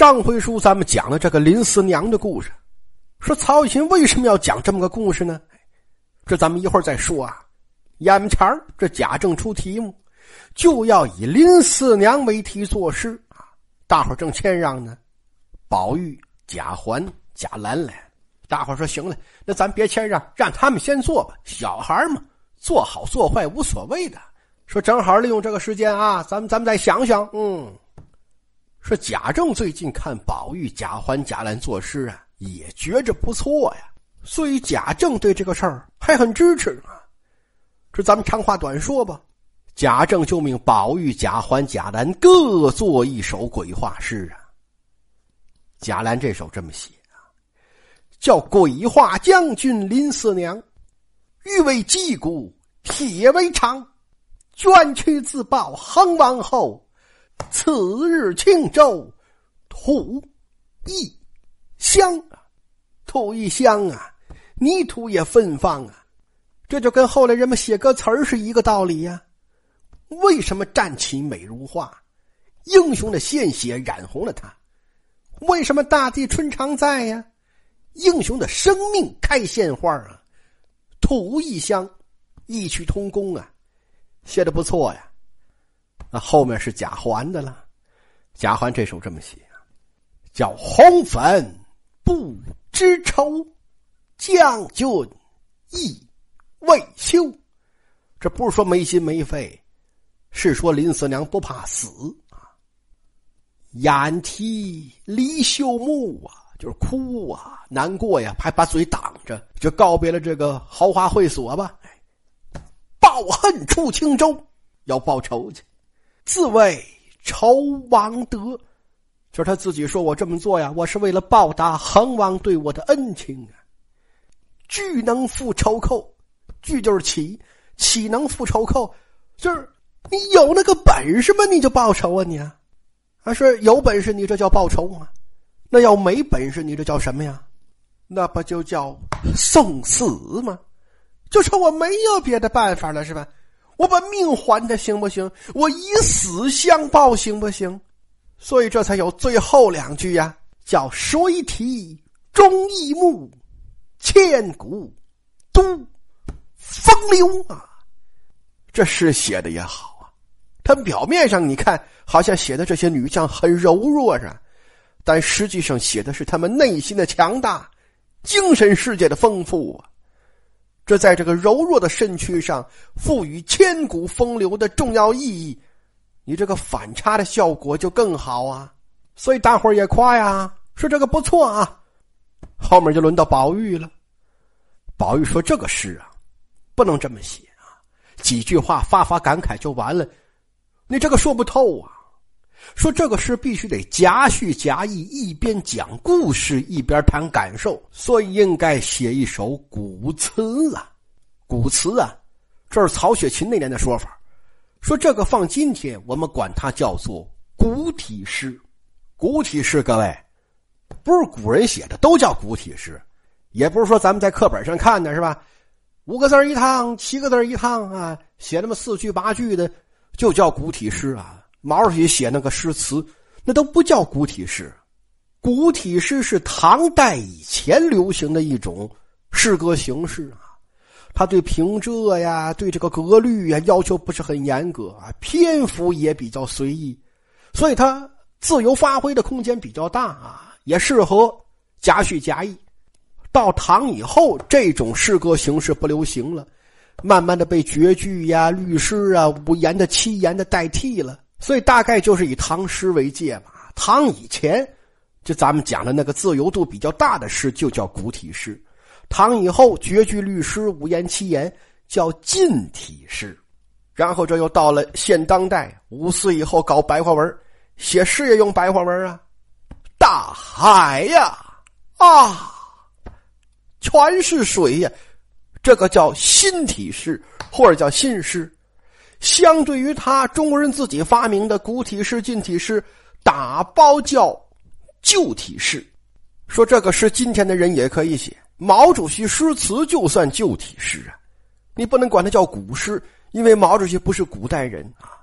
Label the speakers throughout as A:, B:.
A: 上回书咱们讲了这个林四娘的故事，说曹雪芹为什么要讲这么个故事呢？这咱们一会儿再说啊。眼前这贾政出题目，就要以林四娘为题作诗啊。大伙正谦让呢，宝玉、贾环、贾兰来。大伙说行了，那咱别谦让，让他们先做吧。小孩嘛，做好做坏无所谓的。说正好利用这个时间啊，咱们咱们再想想，嗯。说贾政最近看宝玉、贾环、贾兰作诗啊，也觉着不错呀，所以贾政对这个事儿还很支持啊。这咱们长话短说吧，贾政就命宝玉、贾环、贾兰各作一首鬼话诗啊。贾兰这首这么写啊，叫《鬼话将军林四娘》，欲为击鼓，铁为长，捐躯自报恒王后。此日庆州，土一香啊，土一香啊，泥土也芬芳啊，这就跟后来人们写歌词是一个道理呀。为什么战旗美如画？英雄的鲜血染红了它。为什么大地春常在呀？英雄的生命开鲜花啊。土一香，异曲同工啊，写的不错呀。那后面是贾环的了，贾环这首这么写，叫红粉不知愁，将军意未休。这不是说没心没肺，是说林四娘不怕死啊。眼啼离休木啊，就是哭啊，难过呀，还把嘴挡着，就告别了这个豪华会所吧。报恨出青州，要报仇去。自谓仇王德，就是他自己说：“我这么做呀，我是为了报答恒王对我的恩情啊。”拒能复仇寇，拒就是岂，岂能复仇寇？就是你有那个本事吗？你就报仇啊你啊？还是有本事你这叫报仇吗？那要没本事你这叫什么呀？那不就叫送死吗？就说我没有别的办法了，是吧？我把命还他行不行？我以死相报行不行？所以这才有最后两句呀，叫“谁提忠义目，千古都风流”啊。这诗写的也好啊，他表面上你看好像写的这些女将很柔弱是，但实际上写的是他们内心的强大，精神世界的丰富啊。这在这个柔弱的身躯上赋予千古风流的重要意义，你这个反差的效果就更好啊！所以大伙儿也夸呀，说这个不错啊。后面就轮到宝玉了，宝玉说：“这个诗啊，不能这么写啊，几句话发发感慨就完了，你这个说不透啊。说这个诗必须得夹叙夹议，一边讲故事一边谈感受，所以应该写一首古词啊。古词啊，这是曹雪芹那年的说法。说这个放今天，我们管它叫做古体诗。古体诗，各位，不是古人写的都叫古体诗，也不是说咱们在课本上看的是吧？五个字一趟，七个字一趟啊，写那么四句八句的，就叫古体诗啊。毛主席写那个诗词，那都不叫古体诗。古体诗是唐代以前流行的一种诗歌形式啊。他对平仄呀，对这个格律呀要求不是很严格啊，篇幅也比较随意，所以他自由发挥的空间比较大啊，也适合夹叙夹议。到唐以后，这种诗歌形式不流行了，慢慢的被绝句呀、律诗啊、五言的、七言的代替了。所以大概就是以唐诗为界嘛。唐以前，就咱们讲的那个自由度比较大的诗，就叫古体诗；唐以后，绝句律诗、五言七言叫近体诗。然后这又到了现当代，五四以后搞白话文，写诗也用白话文啊。大海呀，啊，全是水呀，这个叫新体诗，或者叫新诗。相对于他，中国人自己发明的古体诗、近体诗，打包叫旧体诗。说这个诗，今天的人也可以写。毛主席诗词就算旧体诗啊，你不能管它叫古诗，因为毛主席不是古代人啊。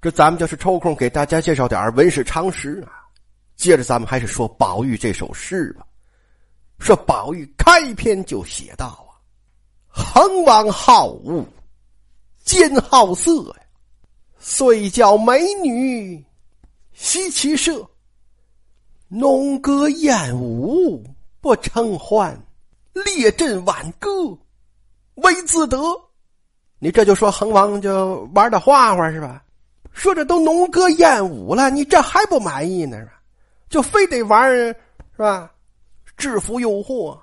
A: 这咱们就是抽空给大家介绍点文史常识啊。接着咱们还是说宝玉这首诗吧。说宝玉开篇就写道啊：“恒王好恶，兼好色呀，遂教美女习其射，农歌艳舞不成欢，列阵挽歌为自得。”你这就说恒王就玩的花花是吧？说这都农歌艳舞了，你这还不满意呢是吧？就非得玩是吧？制服诱惑，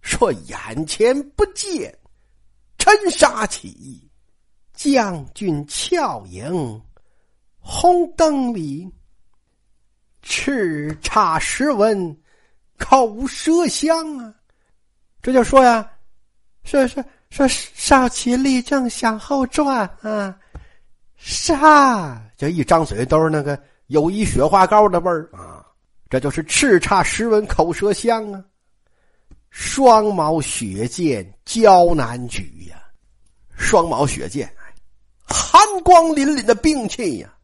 A: 说眼前不见尘沙起，将军俏影红灯里，叱咤诗文口舌香啊！这就说呀，说说说少奇立正向后转啊，杀？就一张嘴都是那个友谊雪花膏的味儿啊！这就是叱咤诗文口舌香啊！双毛雪剑交难举呀，双毛雪剑，寒光凛凛的兵器呀！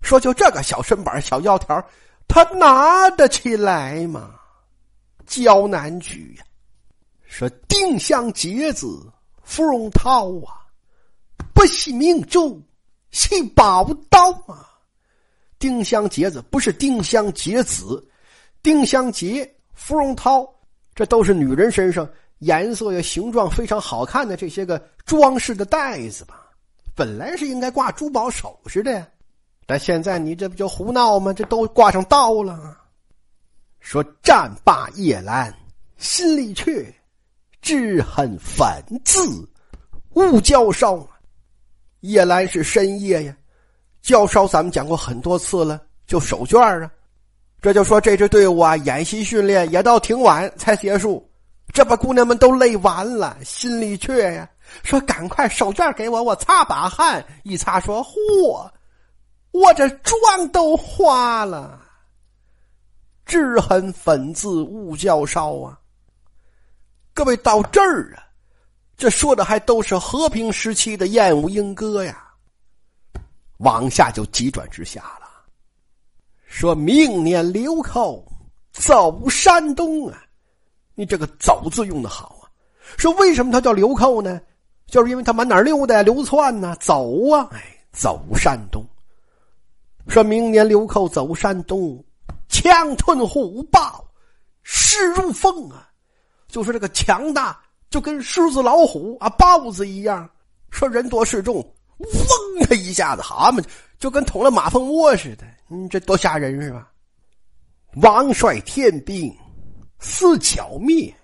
A: 说就这个小身板、小腰条，他拿得起来吗？交难举呀！说丁香结子芙蓉涛啊，不惜明珠系宝刀啊！丁香结子不是丁香结子，丁香结、芙蓉涛，这都是女人身上颜色呀、形状非常好看的这些个装饰的袋子吧？本来是应该挂珠宝首饰的，呀但现在你这不就胡闹吗？这都挂上刀了。说战罢夜阑心里却，知恨粉字误交烧。夜阑是深夜呀。教烧咱们讲过很多次了，就手绢啊，这就说这支队伍啊，演习训练也到挺晚才结束，这把姑娘们都累完了，心里却呀，说赶快手绢给我，我擦把汗，一擦说嚯，我这妆都花了，只恨粉字误教烧啊！各位到这儿啊，这说的还都是和平时期的燕舞莺歌呀。往下就急转直下了，说明年流寇走山东啊！你这个“走”字用的好啊！说为什么他叫流寇呢？就是因为他满哪溜达呀、流窜呢？走啊！哎，走山东。说明年流寇走山东，枪吞虎豹，势如风啊！就说这个强大，就跟狮子、老虎啊、豹子一样。说人多势众。嗡的一下子，蛤蟆，就跟捅了马蜂窝似的。你这多吓人是吧？王帅天兵思剿灭，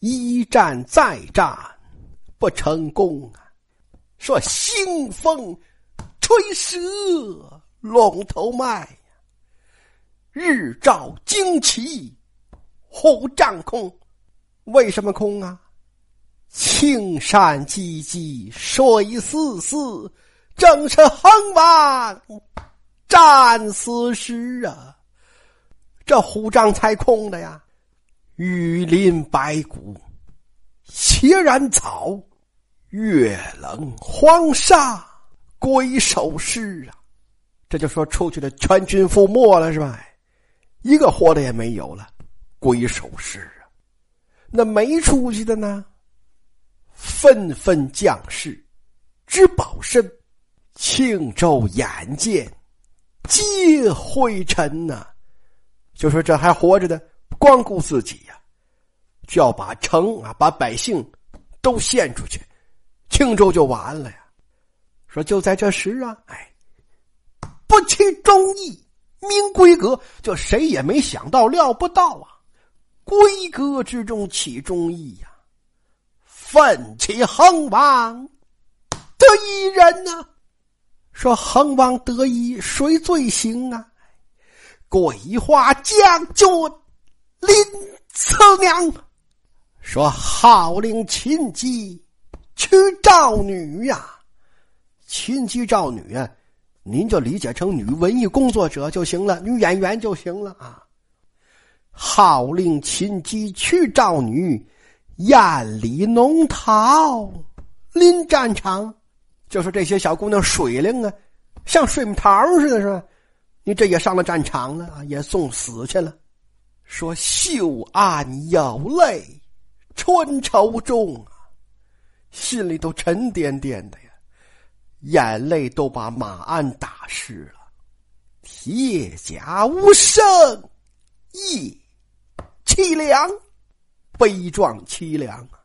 A: 一战再战不成功啊！说腥风吹蛇龙头脉呀，日照旌旗虎帐空，为什么空啊？青山唧唧，水丝丝，正是横王战死时啊！这虎帐才空的呀，雨林白骨，斜染草，月冷黄沙，鬼守尸啊！这就说出去的全军覆没了是吧？一个活的也没有了，鬼守尸啊！那没出去的呢？纷纷将士，之保身，庆州眼见，皆灰尘呐！就说这还活着的，光顾自己呀，就要把城啊，把百姓都献出去，青州就完了呀。说就在这时啊，哎，不起忠义，明规格，就谁也没想到，料不到啊，规格之中起忠义呀。奋起横王得一人呐，说横王得一谁最行啊？桂花将军林次娘说号令秦姬去赵女呀，秦姬赵女啊，您就理解成女文艺工作者就行了，女演员就行了啊。号令秦姬去赵女。艳丽浓桃临战场，就说这些小姑娘水灵啊，像水蜜桃似的，是吧？你这也上了战场了，也送死去了。说秀案有泪，春愁中啊，心里都沉甸甸的呀，眼泪都把马鞍打湿了。铁甲无声，夜凄凉，悲壮凄凉啊！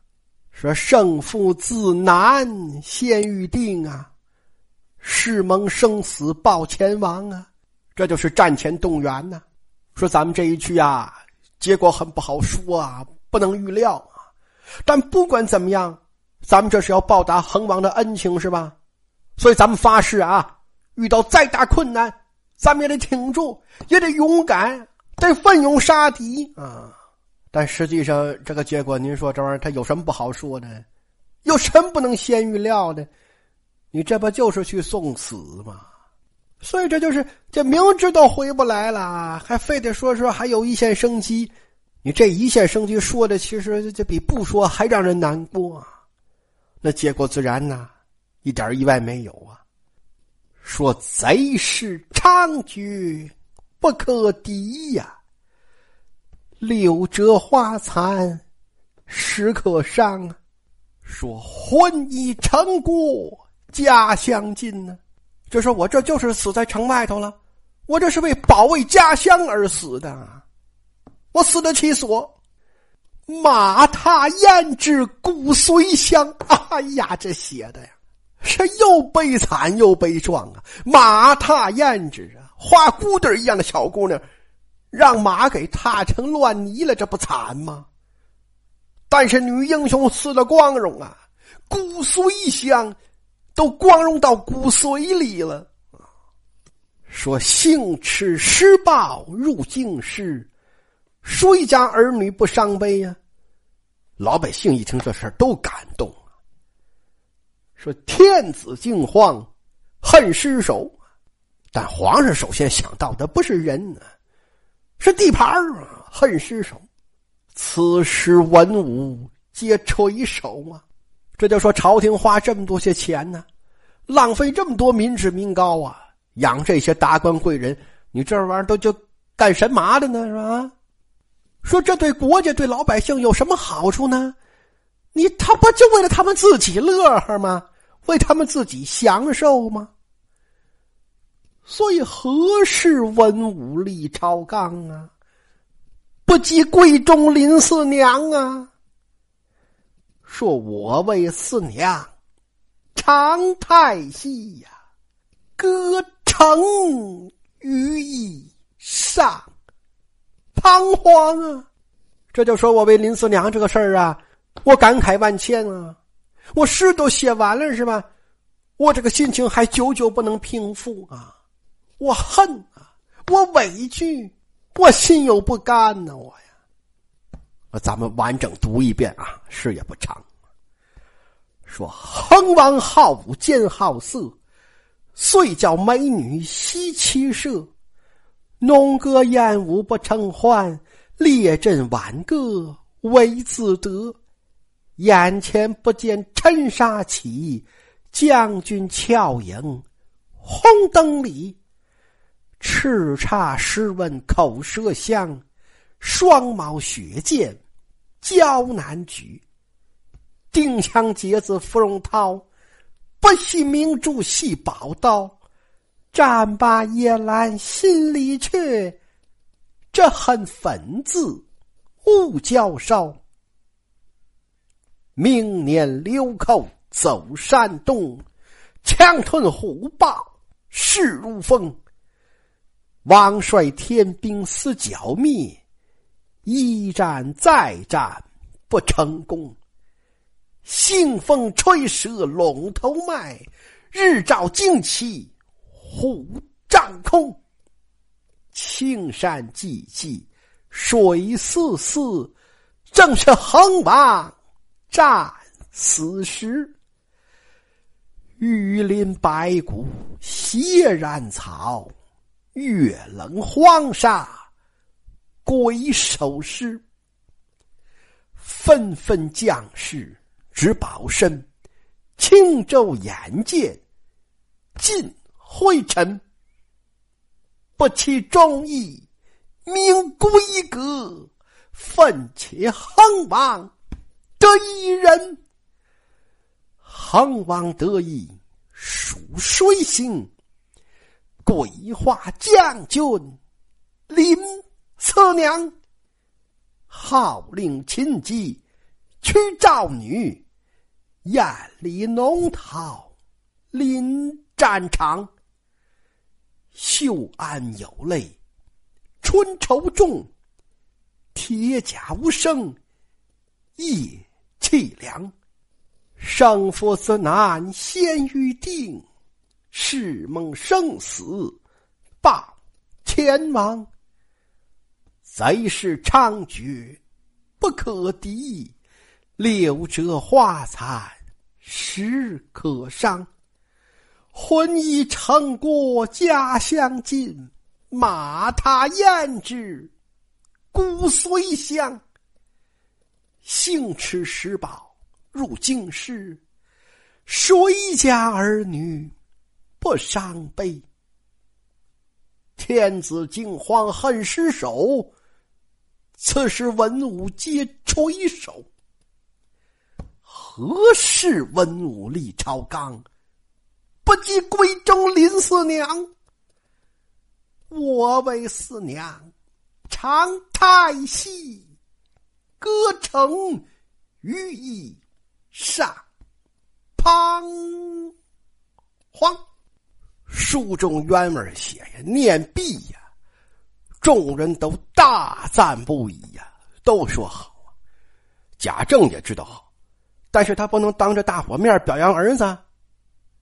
A: 说胜负自难，先预定啊！誓盟生死报前王啊！这就是战前动员呢。说咱们这一去啊，结果很不好说啊，不能预料啊。但不管怎么样，咱们这是要报答恒王的恩情，是吧？所以咱们发誓啊，遇到再大困难，咱们也得挺住，也得勇敢，得奋勇杀敌啊。但实际上，这个结果，您说这玩意儿它有什么不好说的？有什么不能先预料的？你这不就是去送死吗？所以这就是这明知道回不来了，还非得说说还有一线生机。你这一线生机说的，其实这比不说还让人难过。啊那结果自然呢，一点意外没有啊。说贼势猖獗，不可敌呀。柳折花残，时可伤啊。说婚已成过，家乡近呢。就说我这就是死在城外头了，我这是为保卫家乡而死的，我死得其所。马踏胭脂骨髓香，哎呀，这写的呀，是又悲惨又悲壮啊！马踏胭脂啊，花骨朵一样的小姑娘，让马给踏成乱泥了，这不惨吗？但是女英雄死的光荣啊，骨髓香。都光荣到骨髓里了。说幸持施报入京师，谁家儿女不伤悲呀？老百姓一听这事都感动啊说天子惊慌，恨失守。但皇上首先想到的不是人呢，是地盘啊，恨失守。此时文武皆垂首啊。这就说朝廷花这么多些钱呢，浪费这么多民脂民膏啊，养这些达官贵人，你这玩意儿都就干神嘛的呢？是吧？说这对国家对老百姓有什么好处呢？你他不就为了他们自己乐呵吗？为他们自己享受吗？所以何事文武立朝纲啊？不及贵重林四娘啊？说我为四娘长太息呀，歌成于意上，彷徨啊！这就说我为林四娘这个事儿啊，我感慨万千啊！我诗都写完了是吧？我这个心情还久久不能平复啊！我恨啊！我委屈，我心有不甘呢！我呀。那咱们完整读一遍啊，诗也不长。说恒王好武兼好色，遂教美女习骑射。弄歌燕舞不成欢，列阵挽歌为自得。眼前不见尘沙起，将军俏影红灯里。叱咤试问口舌香，双毛血剑。交难举，定枪结子芙蓉桃，不惜明珠系宝刀，战罢夜阑心里去，这恨粉字勿交烧。明年流寇走山东，枪吞虎豹势如风。王率天兵思剿灭。一战再战不成功，腥风吹折龙头麦，日照旌旗虎帐空。青山寂寂水丝丝，正是横王战死时。雨林白骨斜染草，月冷黄沙。鬼守尸，纷纷将士只保身，轻舟眼见尽灰尘。不弃忠义，命归阁，奋起横王得一人。横王得意，属水星，鬼话将军林四娘，号令秦姬娶赵女，艳里浓桃临战场。秀安有泪，春愁重，铁甲无声，夜凄凉。生父死难先预定，誓梦生死罢前王。贼势猖獗不可敌，六折花残时可伤。婚已成国家乡尽，马踏胭脂骨髓香。幸持石宝入京师，谁家儿女不伤悲？天子惊慌恨失手，此时文武皆垂首。何事文武立朝纲？不及闺中林四娘，我为四娘长太息，歌成寓意上彷徨。书中原文写呀，念毕呀，众人都大赞不已呀，都说好啊。贾政也知道好，但是他不能当着大伙面表扬儿子。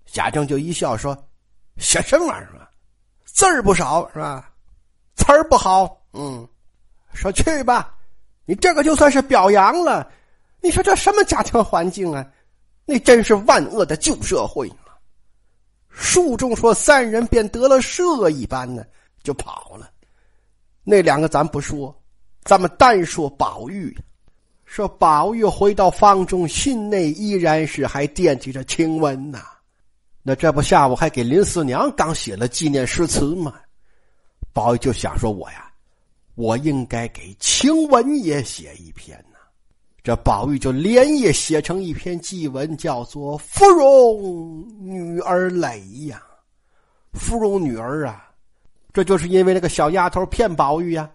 A: 贾政就一笑说：“写什么玩意儿啊？字儿不少是吧？词儿不好。嗯，说去吧，你这个就算是表扬了。你说这什么家庭环境啊？那真是万恶的旧社会！”书中说三人便得了赦一般呢，就跑了。那两个咱不说，咱们单说宝玉。说宝玉回到房中，心内依然是还惦记着晴雯呐。那这不下午还给林四娘刚写了纪念诗词吗？宝玉就想说：“我呀，我应该给晴雯也写一篇。”这宝玉就连夜写成一篇祭文，叫做《芙蓉女儿泪》呀。芙蓉女儿啊，这就是因为那个小丫头骗宝玉呀，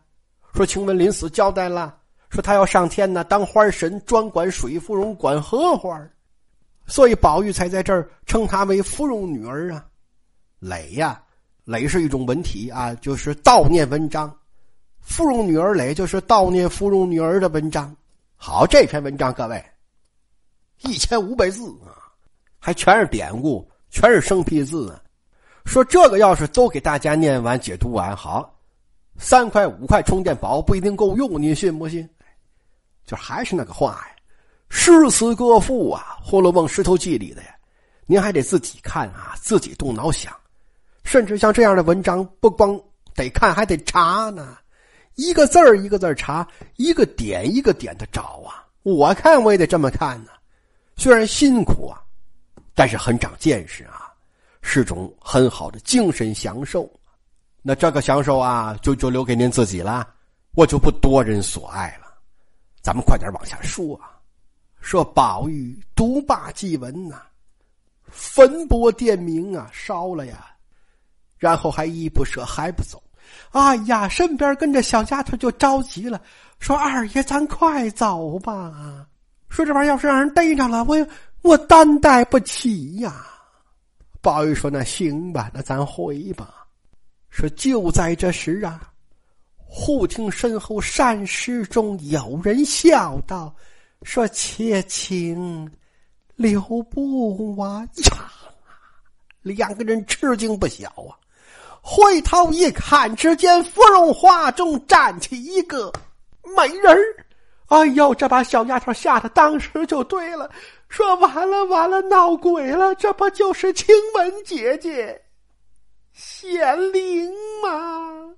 A: 说晴雯临死交代了，说她要上天呢，当花神，专管水芙蓉，管荷花。所以宝玉才在这儿称她为芙蓉女儿啊，累呀，累是一种文体啊，就是悼念文章。芙蓉女儿累就是悼念芙蓉女儿的文章。好，这篇文章各位，一千五百字啊，还全是典故，全是生僻字啊。说这个要是都给大家念完解读完，好，三块五块充电宝不一定够用，你信不信？就还是那个话呀。诗词歌赋啊，《红楼梦》石头记里的呀，您还得自己看啊，自己动脑想。甚至像这样的文章，不光得看，还得查呢。一个字儿一个字查，一个点一个点的找啊。我看我也得这么看呢。虽然辛苦啊，但是很长见识啊，是种很好的精神享受。那这个享受啊，就就留给您自己了，我就不多人所爱了。咱们快点往下说啊。说宝玉独霸祭文呐，焚帛殿明啊，烧了呀，然后还依依不舍，还不走。哎呀，身边跟着小丫头就着急了，说：“二爷，咱快走吧！说这玩意儿要是让人逮着了，我我担待不起呀。”宝玉说：“那行吧，那咱回吧。”说就在这时啊，忽听身后山石中有人笑道。说：“且请留步啊！”呀，两个人吃惊不小啊！回头一看，只见芙蓉花中站起一个美人儿。哎呦，这把小丫头吓得当时就对了，说：“完了完了，闹鬼了！这不就是青雯姐姐显灵吗？”